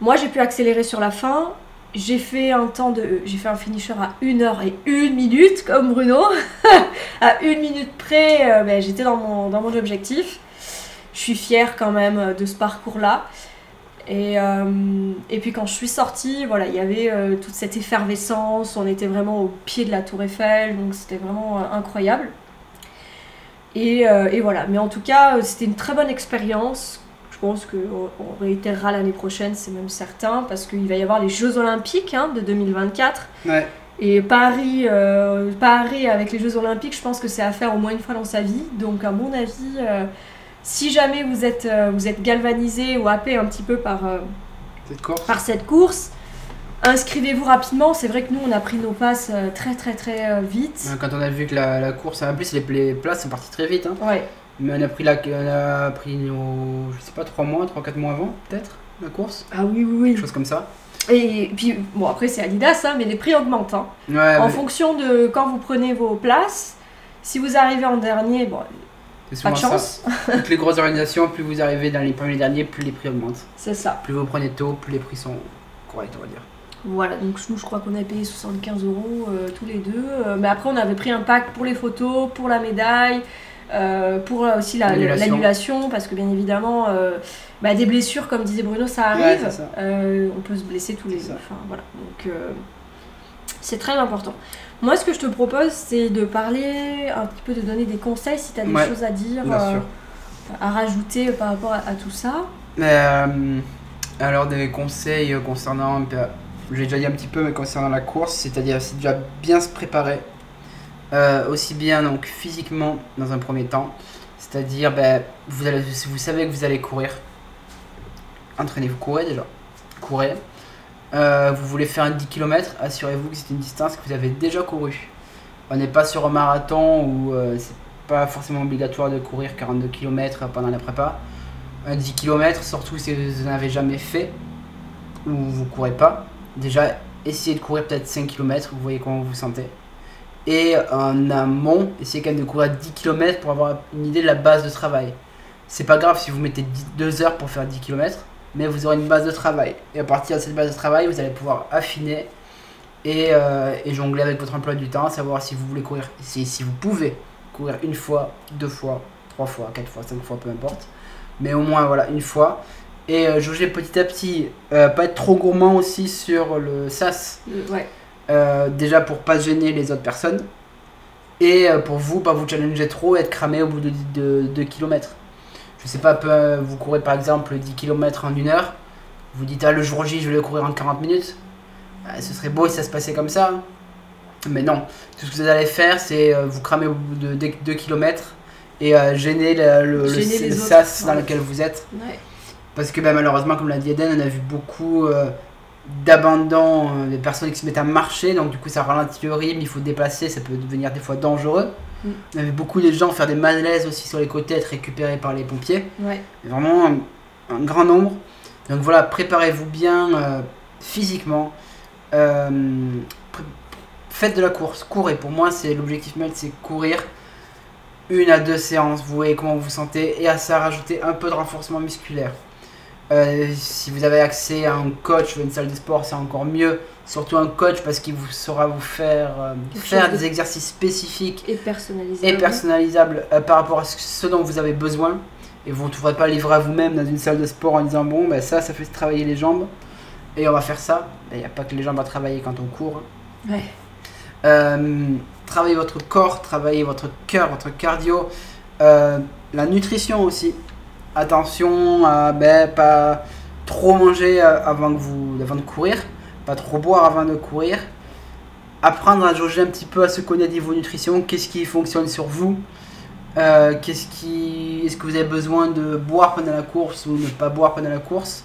Moi j'ai pu accélérer sur la fin. J'ai fait un temps de. J'ai fait un finisher à 1 heure et 1 minute comme Bruno. à 1 minute près, euh, ben, j'étais dans mon, dans mon objectif. Je suis fière quand même euh, de ce parcours-là. Et, euh, et puis quand je suis sortie, voilà, il y avait toute cette effervescence, on était vraiment au pied de la tour Eiffel, donc c'était vraiment incroyable. Et, et voilà, mais en tout cas, c'était une très bonne expérience. Je pense qu'on on réitérera l'année prochaine, c'est même certain, parce qu'il va y avoir les Jeux Olympiques hein, de 2024. Ouais. Et Paris, euh, Paris avec les Jeux Olympiques, je pense que c'est à faire au moins une fois dans sa vie. Donc à mon avis, euh, si jamais vous êtes, euh, vous êtes galvanisé ou happé un petit peu par, euh, Cette course. par cette course, inscrivez-vous rapidement. C'est vrai que nous, on a pris nos passes euh, très très très euh, vite. Quand on a vu que la, la course, en plus les, les places sont parties très vite. Hein. Ouais, Mais on a pris la, on a pris nos, je sais pas, 3 mois, 3-4 mois avant, peut-être, la course. ah oui, oui, Quelque oui. chose comme ça. Et puis, bon, après, c'est Adidas, hein, mais les prix augmentent. hein. Ouais, en mais fonction de quand vous prenez vos places. Si vous arrivez en dernier, bon, pas de souvent ça. chance. Toutes les grosses organisations, plus vous arrivez dans les premiers derniers, plus les prix augmentent. C'est ça. Plus vous prenez tôt, plus les prix sont corrects, on va dire. Voilà, donc nous je crois qu'on a payé 75 euros euh, tous les deux. Euh, mais après on avait pris un pack pour les photos, pour la médaille, euh, pour euh, aussi la- L'annulation. parce que bien évidemment, euh, bah, des blessures, comme disait Bruno, ça arrive. ça. Euh, on peut se blesser tous les. Enfin, voilà. Donc euh, c'est très important. Moi ce que je te propose, c'est de parler un petit peu, de donner des conseils si tu as des Ouais, choses à dire, euh, à rajouter par rapport à, à tout ça. Euh, alors des conseils concernant, j'ai déjà dit un petit peu, mais concernant la course, c'est-à-dire c'est déjà bien se préparer, Euh, aussi bien donc physiquement dans un premier temps, c'est-à-dire bah, vous, allez, si vous savez que vous allez courir, entraînez-vous, courez déjà, courez. Euh, vous voulez faire un 10 km, assurez-vous que c'est une distance que vous avez déjà couru. On n'est pas sur un marathon où euh, c'est pas forcément obligatoire de courir 42 km pendant la prépa un 10 km, surtout si vous n'en avez jamais fait ou vous courez pas. Déjà, essayez de courir peut-être 5 km, vous voyez comment vous vous sentez. Et en amont, essayez quand même de courir 10 km pour avoir une idée de la base de travail. C'est pas grave si vous mettez 2 heures pour faire 10 km, mais vous aurez une base de travail. Et à partir de cette base de travail, vous allez pouvoir affiner et, euh, jongler avec votre emploi du temps, savoir si vous voulez courir, si, si vous pouvez courir une fois, deux fois, trois fois, quatre fois, cinq fois, peu importe mais au moins voilà une fois et euh, jauger petit à petit Euh, pas être trop gourmand aussi sur le sas ouais. Euh, déjà pour pas gêner les autres personnes. Et euh, pour vous pas vous challenger trop et être cramé au bout de 2 km je sais pas vous courez par exemple 10 km en une heure. Vous dites ah le jour J je vais le courir en 40 minutes. Ah, ce serait beau si ça se passait comme ça mais non. Tout ce que vous allez faire c'est euh, vous cramer au bout de 2 km et euh, gêner le, le, le- Gêner les le autres, sas dans lequel vous êtes. Ouais. parce que bah, malheureusement, comme l'a dit Eden, on a vu beaucoup euh, d'abandon, euh, des personnes qui se mettent à marcher, donc du coup ça ralentit le rythme, il faut déplacer, ça peut devenir des fois dangereux. Mm. On a vu beaucoup de gens faire des malaises aussi sur les côtés, être récupérés par les pompiers. Ouais. Vraiment un, un grand nombre. Donc voilà, préparez-vous bien euh, physiquement. Euh, faites de la course, courez. Pour moi, c'est l'objectif mail, c'est courir une à deux séances. Vous voyez comment vous vous sentez et à ça rajouter un peu de renforcement musculaire. Euh, si vous avez accès à un coach ou une salle de sport, c'est encore mieux. Surtout un coach parce qu'il vous saura vous faire euh, faire des exercices spécifiques Et personnalisé. et personnalisable euh, par rapport à ce, dont vous avez besoin. Et vous ne trouverez pas livré à vous-même dans une salle de sport en disant bon, ben ça, ça fait travailler les jambes et on va faire ça. Il n'y a pas que les jambes à travailler quand on court. hein. Ouais. Travaillez votre corps, travaillez votre cœur, votre cardio, la nutrition aussi. Attention à ben, pas trop manger euh, avant, de courir, pas trop boire avant de courir. Apprendre à jauger un petit peu, à se connaître niveau nutrition, qu'est-ce qui fonctionne sur vous, euh, est-ce que vous avez besoin de boire pendant la course ou ne pas boire pendant la course?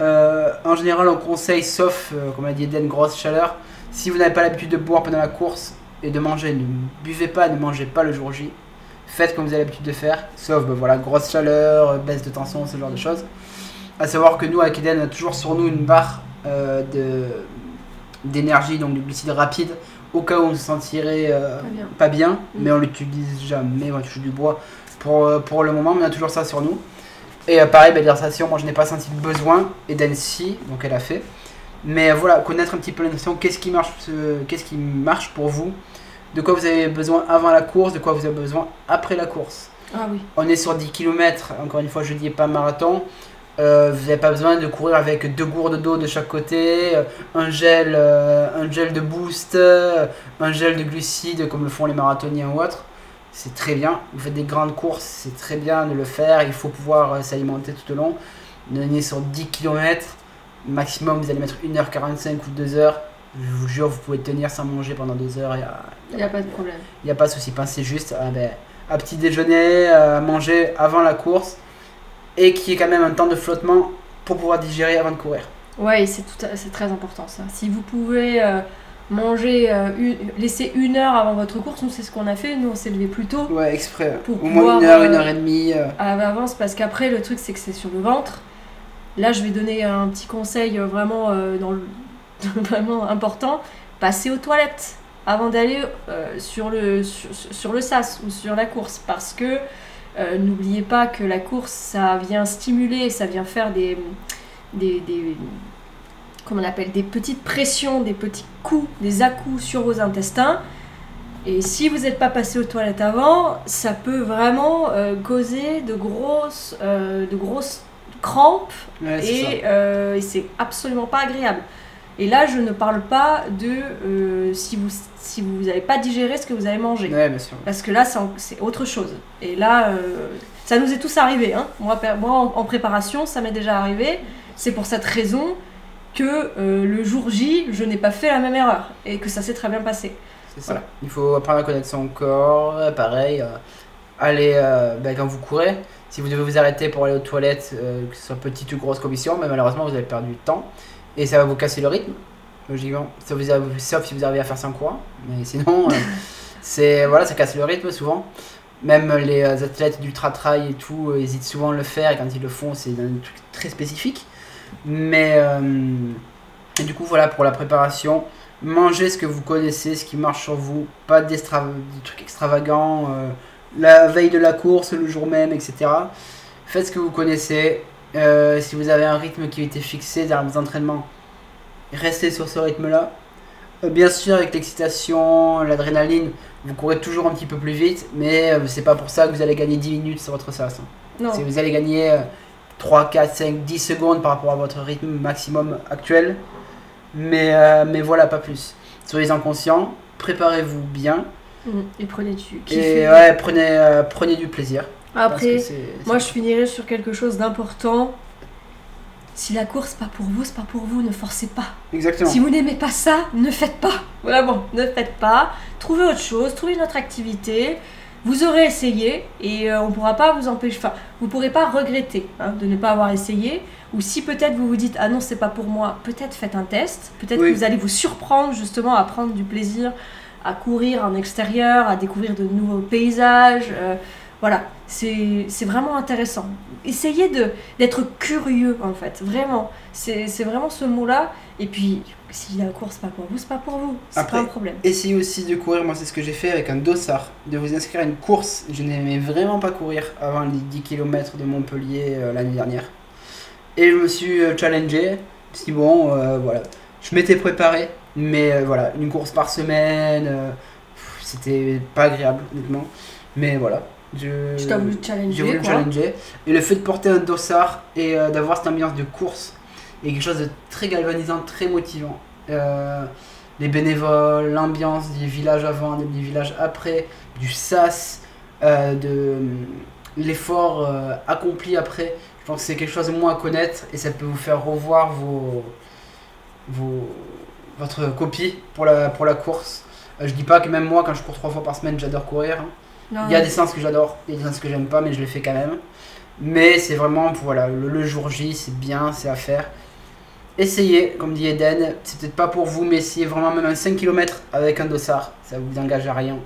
Euh, en général, on conseille, sauf, comme a dit Eden, grosse chaleur, si vous n'avez pas l'habitude de boire pendant la course et de manger, ne buvez pas, ne mangez pas le jour J. Faites comme vous avez l'habitude de faire, sauf ben voilà, grosse chaleur, euh, baisse de tension, ce genre de choses. À savoir que nous, avec Eden, on a toujours sur nous une barre euh, de d'énergie, donc de glucides rapides, au cas où on se sentirait euh, Pas bien. pas bien, Mm. mais on l'utilise jamais, on touche du bois pour, euh, pour le moment, mais on a toujours ça sur nous. Et euh, pareil, bah, l'hydratation, moi je n'ai pas senti le besoin, et si, donc elle a fait. Mais voilà, connaître un petit peu l'hydratation, qu'est-ce qui, marche, qu'est-ce qui marche pour vous, de quoi vous avez besoin avant la course, de quoi vous avez besoin après la course. Ah oui. On est sur 10 km, encore une fois je dis pas marathon. Euh, vous n'avez pas besoin de courir avec deux gourdes d'eau de chaque côté, euh, un gel, euh, un gel de boost, un gel de glucides comme le font les marathoniens ou autres. C'est très bien. Vous faites des grandes courses, c'est très bien de le faire. Il faut pouvoir s'alimenter tout au long. On est sur 10 km, maximum vous allez mettre 1h45 ou 2h. Je vous jure, vous pouvez tenir sans manger pendant 2 heures. Il y a- Il n'y a pas de problème. il n'y a pas de souci, pensez juste à, ben, à petit déjeuner, à manger avant la course et qui est quand même un temps de flottement pour pouvoir digérer avant de courir. Ouais, c'est c'est très important ça. Si vous pouvez euh, manger, euh, une- laisser une heure avant votre course, nous c'est ce qu'on a fait, nous on s'est levé plus tôt Ouais, exprès. Pour Au moins une heure, euh, une heure et demie. euh, à l'avance parce qu'après le truc c'est que c'est sur le ventre. Là je vais donner un petit conseil euh, vraiment, euh, dans le... vraiment important. Passez aux toilettes avant d'aller euh, sur, le, sur, sur le sas ou sur la course parce que euh, n'oubliez pas que la course ça vient stimuler, ça vient faire des, des, des comment on appelle des petites pressions, des petits coups, des à-coups sur vos intestins. Et si vous n'êtes pas passé aux toilettes avant, ça peut vraiment euh, causer de grosses, de grosses crampes ouais, et c'est absolument pas agréable. Et là, je ne parle pas de euh, si vous si vous n'avez pas digéré ce que vous avez mangé. Ouais, bien sûr. Parce que là, c'est autre chose. Et là, euh, ça nous est tous arrivé. Hein. Moi, moi, en, en préparation, ça m'est déjà arrivé. C'est pour cette raison que euh, le jour J, je n'ai pas fait la même erreur et que ça s'est très bien passé. C'est ça. Voilà. Il faut apprendre à connaître son corps. Pareil, euh, ben, quand vous courez. Si vous devez vous arrêter pour aller aux toilettes, que ce soit petite ou grosse commission, mais malheureusement vous avez perdu du temps et ça va vous casser le rythme, logiquement. Sauf, sauf si vous arrivez à faire ça en courant, mais sinon, euh, c'est voilà, ça casse le rythme souvent. Même les euh, athlètes d'ultra trail et tout euh, hésitent souvent à le faire et quand ils le font, c'est un truc très spécifique. Mais et du coup, voilà pour la préparation. Mangez ce que vous connaissez, ce qui marche sur vous, pas d'extra- de trucs extravagants, euh, la veille de la course, le jour même, etc. Faites ce que vous connaissez. Euh, si vous avez un rythme qui a été fixé dans vos entraînements, restez sur ce rythme-là. Euh, bien sûr, avec l'excitation, l'adrénaline, vous courez toujours un petit peu plus vite, mais euh, c'est pas pour ça que vous allez gagner 10 minutes sur votre sas. Non, Si vous allez gagner euh, 3, 4, 5, 10 secondes par rapport à votre rythme maximum actuel. Mais, euh, mais voilà, pas plus. Soyez-en conscients, préparez-vous bien. Mm. et prenez du Et kiffez. ouais, prenez, prenez du plaisir. Après, moi je finirai sur quelque chose d'important. Si la course pas pour vous, c'est pas pour vous, ne forcez pas. Exactement. Si vous n'aimez pas ça, ne faites pas. Vraiment, ne faites pas. Trouvez autre chose, trouvez une autre activité. Vous aurez essayé et euh, on pourra pas vous empêcher. Enfin, vous pourrez pas regretter hein, de ne pas avoir essayé. Ou si peut-être vous vous dites ah non c'est pas pour moi, peut-être faites un test. Peut-être Oui. que vous allez vous surprendre justement à prendre du plaisir, à courir en extérieur, à découvrir de nouveaux paysages. euh, voilà, c'est vraiment intéressant. Essayez d'être curieux en fait, vraiment. C'est vraiment ce mot-là. Et puis, si la course pas pour vous, c'est pas pour vous. C'est pas un problème. Essayez aussi de courir, moi c'est ce que j'ai fait avec un dossard, de vous inscrire à une course. Je n'aimais vraiment pas courir avant les 10 km de Montpellier euh, l'année dernière. Et je me suis euh, challengé, dit bon, euh, voilà, je m'étais préparé, mais euh, voilà, une course par semaine, c'était pas agréable honnêtement. Mais voilà, je... Tu t'as voulu challenger, J'ai voulu me quoi. challenger. Et le fait de porter un dossard et euh, d'avoir cette ambiance de course est quelque chose de très galvanisant, très motivant. Euh, les bénévoles, l'ambiance des villages avant, des villages après, du sas, euh, de l'effort accompli après. Je pense que c'est quelque chose de moins à connaître et ça peut vous faire revoir vos, vos, votre copie pour la, pour la course. Je dis pas que même moi, quand je cours trois fois par semaine, j'adore courir. hein. Il y a des séances que j'adore, il y a des séances que j'aime pas, mais je les fais quand même. Mais c'est vraiment, pour, voilà, le, le jour J, c'est bien, c'est à faire. Essayez, comme dit Eden, c'est peut-être pas pour vous, mais essayez vraiment même un 5 km avec un dossard, ça vous engage à rien.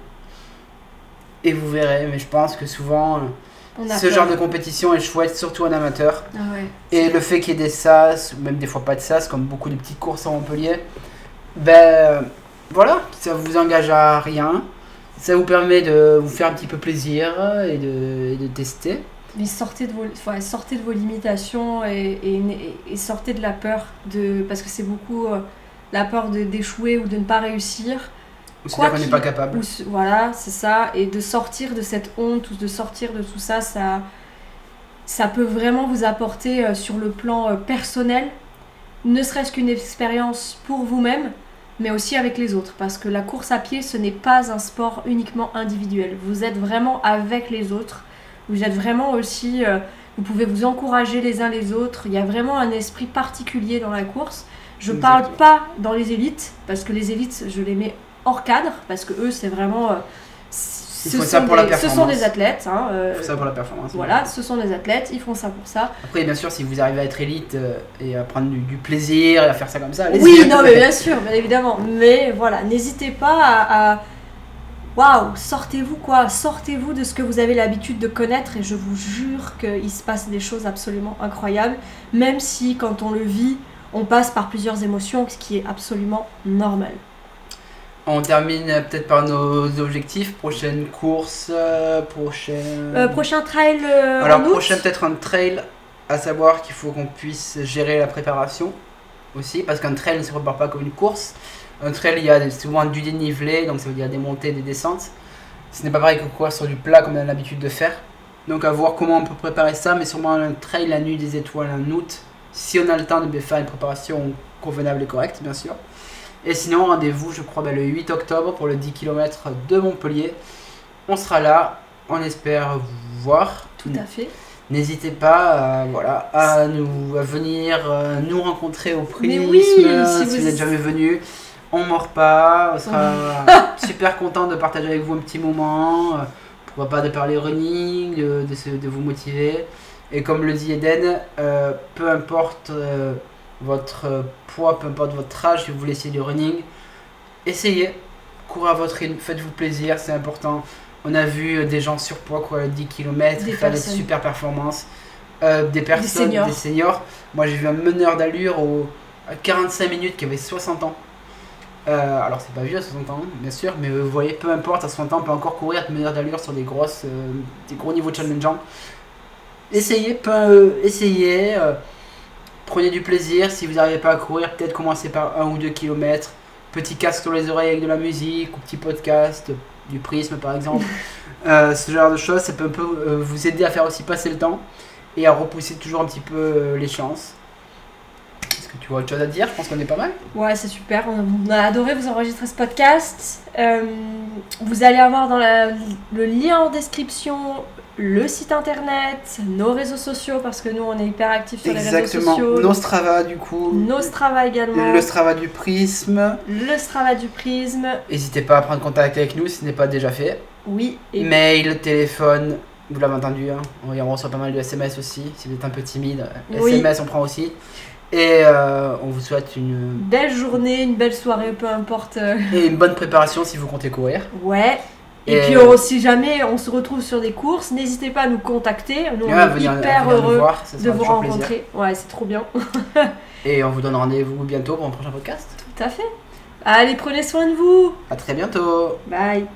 Et vous verrez, mais je pense que souvent, euh, ce peur. genre de compétition est chouette, surtout en amateur. Ah ouais. Et le fait qu'il y ait des sas, ou même des fois pas de sas, comme beaucoup de petites courses à Montpellier, ben, voilà, ça vous engage à rien. Ça vous permet de vous faire un petit peu plaisir et de, et de tester. Mais sortez de vos, enfin, sortez de vos limitations et, et- et sortez de la peur, de, parce que c'est beaucoup euh, la peur d'échouer ou de ne pas réussir. Ou c'est-à-dire qu'on n'est pas capable. Ou voilà, c'est ça. Et de sortir de cette honte ou de sortir de tout ça, ça, ça peut vraiment vous apporter euh, sur le plan euh, personnel, ne serait-ce qu'une expérience pour vous-même, mais aussi avec les autres. Parce que la course à pied, ce n'est pas un sport uniquement individuel. Vous êtes vraiment avec les autres. Vous êtes vraiment aussi... euh, vous pouvez vous encourager les uns les autres. Il y a vraiment un esprit particulier dans la course. Je parle Exactement. pas dans les élites, parce que les élites, je les mets hors cadre, parce que eux, c'est vraiment... euh, Ils ce font ça sont pour la des- Ce sont des athlètes. hein, euh, ça pour la performance. voilà, ce sont des athlètes, ils font ça pour ça. Après, bien sûr, si vous arrivez à être élite euh, et à prendre du, du plaisir et à faire ça comme ça. Oui, non, mais bien sûr, bien évidemment. Mais voilà, n'hésitez pas à. à- Waouh, sortez-vous quoi, sortez-vous de ce que vous avez l'habitude de connaître et je vous jure qu'il se passe des choses absolument incroyables, même si quand on le vit, on passe par plusieurs émotions, ce qui est absolument normal. On termine peut-être par nos objectifs. Prochaine course, euh, prochaine. Euh, prochain trail euh, Alors, en août prochain peut-être un trail, à savoir qu'il faut qu'on puisse gérer la préparation aussi, parce qu'un trail ne se prépare pas comme une course. Un trail, il y a souvent du dénivelé, donc ça veut dire des montées, des descentes. Ce n'est pas pareil que courir sur du plat comme on a l'habitude de faire. Donc à voir comment on peut préparer ça, mais sûrement un trail la nuit des étoiles en août, si on a le temps de faire une préparation convenable et correcte, bien sûr. Et sinon, rendez-vous, je crois, ben, le 8 octobre pour le 10 km de Montpellier. On sera là, on espère vous voir. Tout à fait. N'hésitez pas euh, voilà, à, nous, à venir euh, nous rencontrer au prisme. Mais oui, si si vous- vous n'êtes jamais venu, on mord pas. On sera super content de partager avec vous un petit moment. euh, pourquoi pas de parler running, de, de, se- de vous motiver. Et comme le dit Eden, euh, peu importe votre poids, peu importe votre âge, si vous voulez essayer du running, essayez. Courez à votre rythme, faites-vous plaisir, c'est important. On a vu euh, des gens surpoids courir les 10 km, Des faire des personnes. super performances. Euh, des personnes, des seniors. seniors. Moi j'ai vu un meneur d'allure au, à 45 minutes qui avait 60 ans. Euh, alors c'est pas vieux à 60 ans, bien sûr, mais vous voyez, peu importe, à 60 ans, on peut encore courir être meneur d'allure sur des grosses, euh, des gros niveaux challengeants. Essayez, peu, essayez, prenez du plaisir. Si vous n'arrivez pas à courir, peut-être commencez par un ou deux kilomètres. Petit casque sur les oreilles avec de la musique, ou petit podcast, du prisme par exemple. Euh, ce genre de choses, ça peut un peu euh, vous aider à faire aussi passer le temps et à repousser toujours un petit peu euh, les chances. Est-ce que tu vois autre chose à dire? Je pense qu'on est pas mal. Ouais, c'est super. On a adoré vous enregistrer ce podcast. Euh, vous allez avoir dans la- le lien en description le site internet, nos réseaux sociaux, parce que nous, on est hyper actifs sur les réseaux sociaux. Nos Strava du coup. Nos Strava également. Le Strava du prisme. Le Strava du prisme. N'hésitez pas à prendre contact avec nous si ce n'est pas déjà fait. Oui. Et Mail, téléphone, vous l'avez entendu, hein. On reçoit pas mal de SMS aussi. Si vous êtes un peu timide, Oui. SMS on prend aussi. Et euh, on vous souhaite une, belle journée, une belle soirée, peu importe. euh, et une bonne préparation si vous comptez courir. Ouais. Et, Et- puis, on- si jamais on se retrouve sur des courses, n'hésitez pas à nous contacter. Nous, on Ouais, est venir- hyper nous heureux voir, de vous plaisir. rencontrer. Ouais, c'est trop bien. Et on vous donne rendez-vous bientôt pour un prochain podcast. Tout à fait. Allez, prenez soin de vous. À très bientôt. Bye.